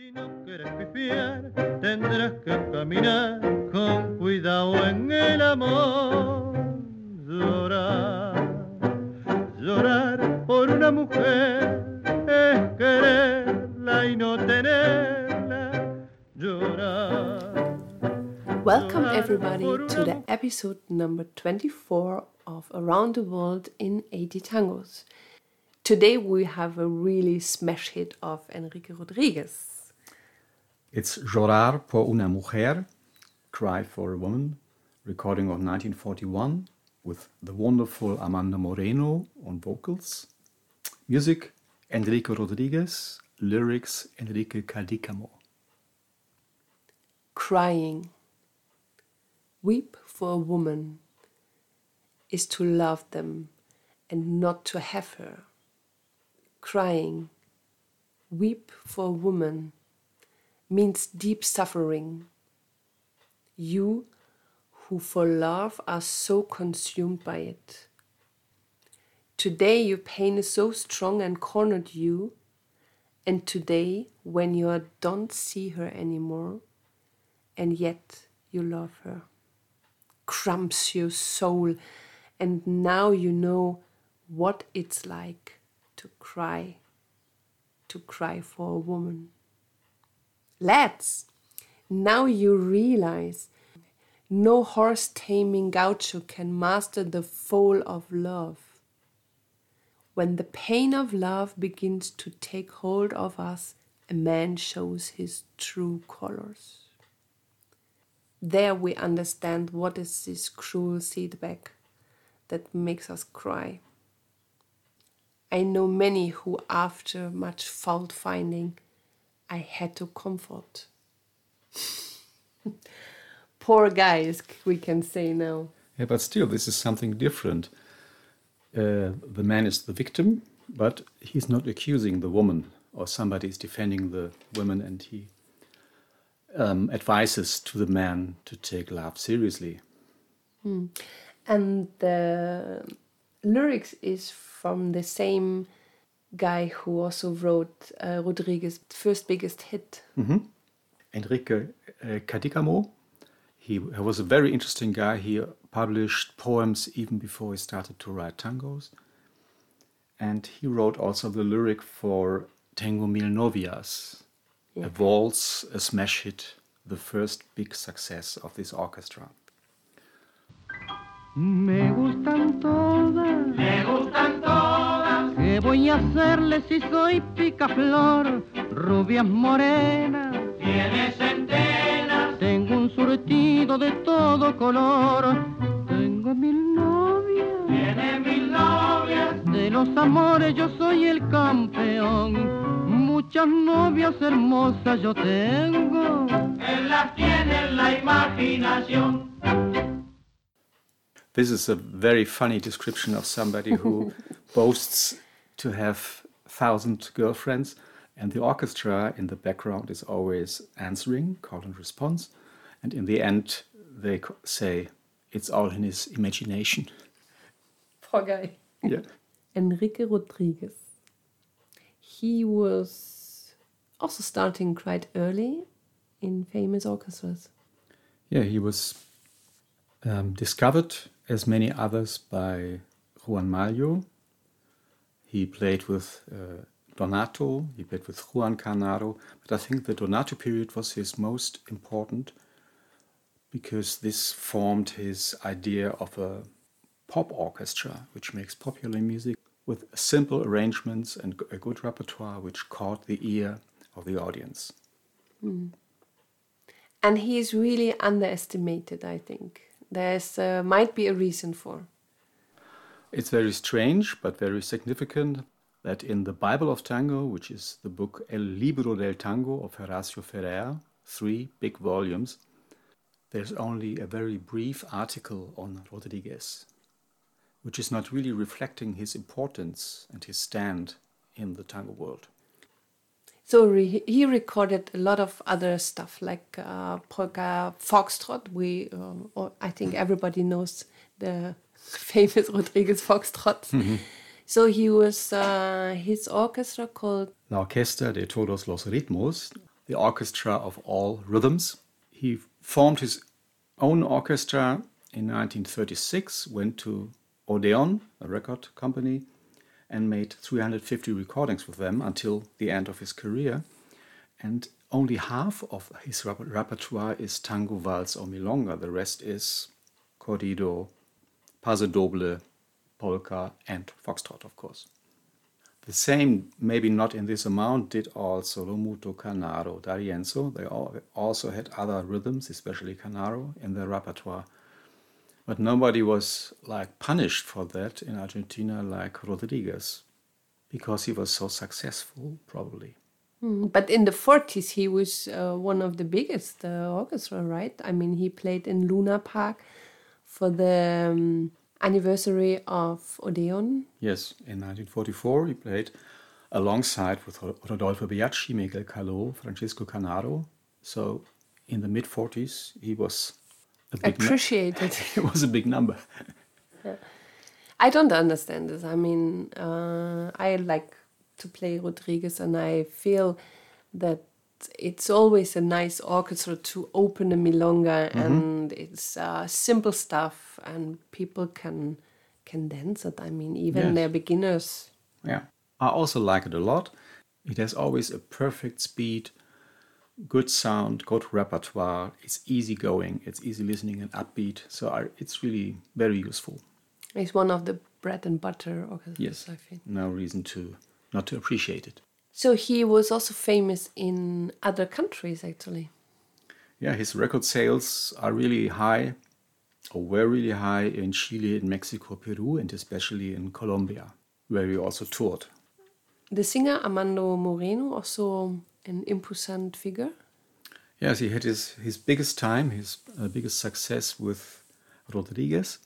Si no pifiar, tendrás que caminar con cuidado en el amor. Llorar, llorar por una mujer es quererla y no tenerla. Llorar. Welcome, everybody, to the episode number 24 of Around the World in 80 Tangos. Today we have a really smash hit of Enrique Rodriguez. It's Llorar por una mujer, Cry for a Woman, recording of 1941 with the wonderful Armando Moreno on vocals. Music Enrique Rodriguez, lyrics Enrique Cadicamo. Crying. Weep for a woman is to love them and not to have her. Crying. Weep for a woman means deep suffering. You who for love are so consumed by it. Today your pain is so strong and cornered you, and today when you don't see her anymore, and yet you love her, cramps your soul, and now you know what it's like to cry, to cry for a woman. Lads, now you realize no horse taming gaucho can master the foal of love. When the pain of love begins to take hold of us, a man shows his true colors. There we understand what is this cruel feedback that makes us cry. I know many who, after much fault finding, I had to comfort. Poor guys, we can say now. Yeah, but still, this is something different. Uh, the man is the victim, but he's not accusing the woman, or somebody is defending the woman, and he um, advises to the man to take love seriously. And the lyrics is from the same guy who also wrote uh, Rodriguez's first biggest hit. Enrique uh, Cadicamo, he, he was a very interesting guy. He published poems even before he started to write tangos. And he wrote also the lyric for Tengo Mil Novias, a waltz, a smash hit, the first big success of this orchestra. Me gustan todas. Me gustan todas. ¿Qué voy a hacerle si soy picaflor? Rubias morenas. Tiene centenas. Tengo un surtido de todo color. Tengo mil novias. Tiene mil novias. De los amores yo soy el campeón. Muchas novias hermosas yo tengo. Él las tiene en la imaginación. This is a very funny description of somebody who boasts to have thousand girlfriends, and the orchestra in the background is always answering, call and response, and in the end they say it's all in his imagination. Poor guy. Yeah. Enrique Rodriguez. He was also starting quite early in famous orchestras. Yeah, he was um, discovered, as many others, by Juan Maglio. He played with uh, Donato, he played with Juan Canaro, but I think the Donato period was his most important because this formed his idea of a pop orchestra, which makes popular music with simple arrangements and a good repertoire, which caught the ear of the audience. And he is really underestimated, I think. There's uh, might be a reason for. It's very strange, but very significant that in the Bible of Tango, which is the book El Libro del Tango of Horacio Ferrer, three big volumes, there's only a very brief article on Rodriguez, which is not really reflecting his importance and his stand in the tango world. So re- he recorded a lot of other stuff like uh, polka, foxtrot. We, uh, I think everybody knows the famous Rodriguez foxtrot. So he was uh, his orchestra called La Orquesta de Todos los Ritmos. the orchestra of all rhythms. He formed his own orchestra in 1936, went to Odeon, a record company, and made 350 recordings with them until the end of his career. And only half of his repertoire is tango, waltz, or milonga. The rest is corrido, paso doble, polka, and foxtrot, of course. The same, maybe not in this amount, did also Lomuto, Canaro, D'Arienzo. They all also had other rhythms, especially Canaro, in their repertoire. But nobody was like punished for that in Argentina like Rodriguez because he was so successful, probably. Mm, but in the 40s, he was uh, one of the biggest uh, orchestra, right? I mean, he played in Luna Park for the um, anniversary of Odeon. Yes, in 1944, he played alongside with Rodolfo Biaggi, Miguel Caló, Francisco Canaro. So in the mid 40s, he was appreciated. it was a big number. yeah. I don't understand this. I mean, uh, I like to play Rodriguez, and I feel that it's always a nice orchestra to open a milonga, mm-hmm. and it's uh, simple stuff, and people can can dance it. I mean, even yes. they're beginners. Yeah, I also like it a lot. It has always a perfect speed good sound, good repertoire. It's easy going, it's easy listening and upbeat. So I, it's really very useful. It's one of the bread and butter orchestras. Yes, I think. No reason to not to appreciate it. So he was also famous in other countries, actually. Yeah, his record sales are really high, or were really high in Chile, in Mexico, Peru, and especially in Colombia, where he also toured. The singer Armando Moreno also an imposant figure. Yes, he had his, his biggest time, his uh, biggest success with Rodriguez.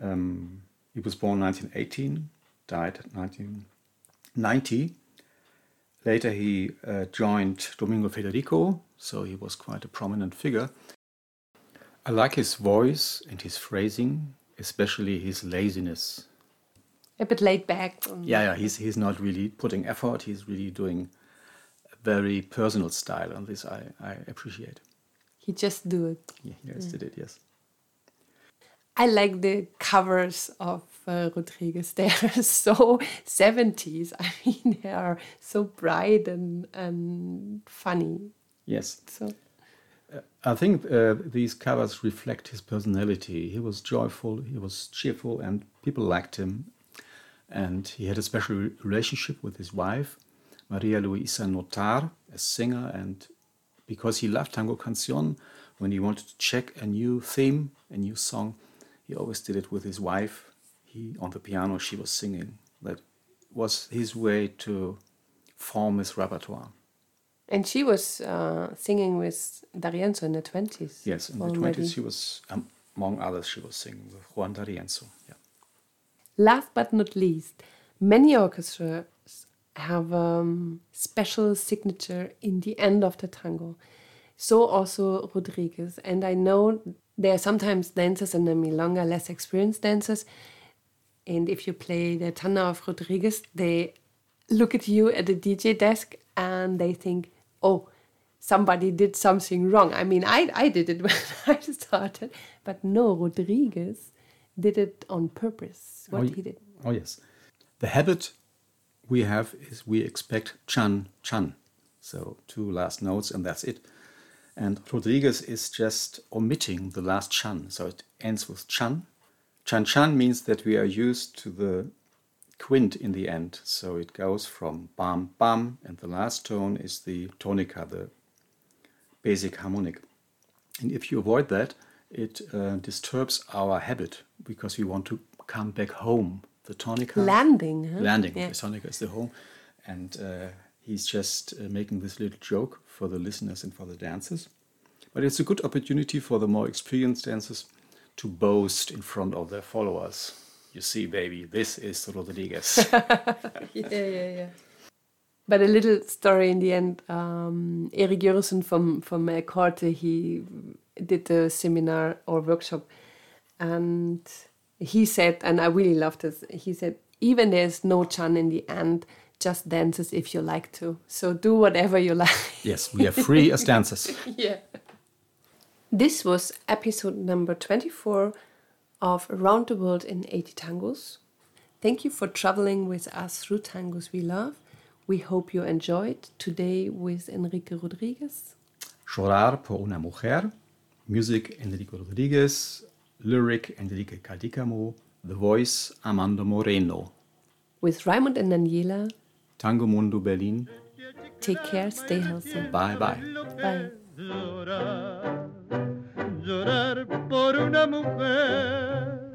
Um, he was born 1918, died 1990. Later, he uh, joined Domingo Federico, so he was quite a prominent figure. I like his voice and his phrasing, especially his laziness. A bit laid back. Yeah, yeah, he's, he's not really putting effort, he's really doing a very personal style, and this I, I appreciate. He just do it. Yeah, he just yeah. did it. Yes. I like the covers of uh, Rodriguez. They are so 70s. I mean, they are so bright and, and funny. Yes. So. Uh, I think uh, these covers reflect his personality. He was joyful, he was cheerful, and people liked him. And he had a special relationship with his wife. Maria Luisa Notar, a singer, and because he loved Tango Cancion, when he wanted to check a new theme, a new song, he always did it with his wife. He on the piano, she was singing. That was his way to form his repertoire. And she was uh, singing with D'Arienzo in the 20s. Yes, in already. the 20s she was, um, among others, she was singing with Juan D'Arienzo. Yeah. Last but not least, many orchestras have a um, special signature in the end of the tango. So also Rodriguez. And I know there are sometimes dancers in the milonga, less experienced dancers. And if you play the Tana of Rodriguez, they look at you at the DJ desk and they think, oh, somebody did something wrong. I mean, I, I did it when I started, but no, Rodriguez did it on purpose. What oh, he did. Oh, yes. The habit we have is we expect chan chan. So two last notes and that's it. And Rodriguez is just omitting the last chan. So it ends with chan. Chan chan means that we are used to the quint in the end. So it goes from bam bam and the last tone is the tonica, the basic harmonic. And if you avoid that, it uh, disturbs our habit because we want to come back home the tonica. Landing. Huh? Landing. Yeah. The tonica is the home. And uh, he's just uh, making this little joke for the listeners and for the dancers. But it's a good opportunity for the more experienced dancers to boast in front of their followers. You see, baby, this is Rodriguez. yeah, yeah, yeah. But a little story in the end. Um, Erik Jørgensen from from uh, he did a seminar or workshop, and he said, and I really loved this, he said, even there's no chan in the end, just dances if you like to. So do whatever you like. Yes, we are free as dancers. yeah. This was episode number 24 of Around the World in 80 Tangos. Thank you for traveling with us through tangos we love. We hope you enjoyed today with Enrique Rodriguez. Llorar por una mujer, music Enrique Rodriguez, lyric Enrique Cadicamo, the voice Armando Moreno. With Raymond and Daniela. Tango Mundo Berlin. Take care, stay healthy. Bye bye. Bye. Llorar por una mujer